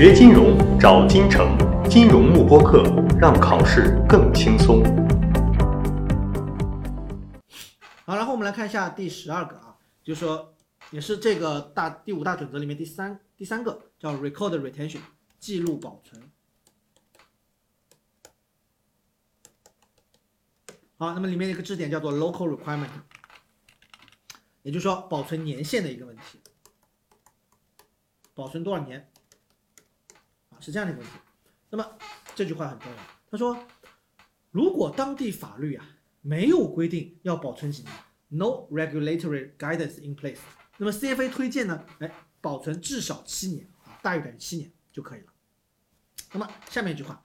学金融找金城，金融慕播课，让考试更轻松。好，然后我们来看一下第十二个啊，就是说也是这个大第五大准则里面第三第三个叫 record retention 记录保存。好，那么里面一个知识点叫做 local requirement，也就是说保存年限的一个问题，保存多少年，是这样的一个问题。那么这句话很重要，他说，如果当地法律啊没有规定要保存几年，no regulatory guidance in place，那么 CFA 推荐呢，哎，保存至少七年啊，大于等于七年就可以了。那么下面一句话，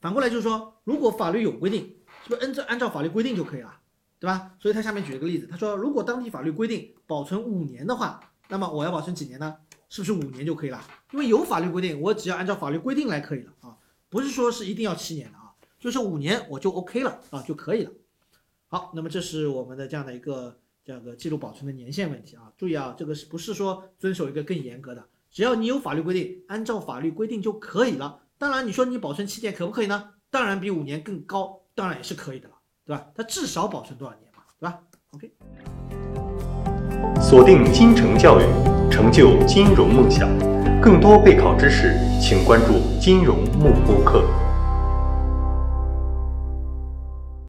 反过来就是说，如果法律有规定。是不是按照按照法律规定就可以了，对吧？所以他下面举了个例子，他说如果当地法律规定保存五年的话，那么我要保存几年呢？是不是五年就可以了？因为有法律规定，我只要按照法律规定来可以了啊，不是说是一定要七年的啊，就是五年我就 OK 了啊就可以了。好，那么这是我们的这样的一个这个记录保存的年限问题啊，注意啊，这个是不是说遵守一个更严格的？只要你有法律规定，按照法律规定就可以了。当然，你说你保存七年可不可以呢？当然比五年更高。当然也是可以的了，对吧？它至少保存多少年嘛，对吧？OK。锁定金城教育，成就金融梦想。更多备考知识，请关注金融幕播课。